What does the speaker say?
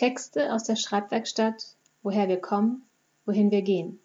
Texte aus der Schreibwerkstatt Woher wir kommen, wohin wir gehen.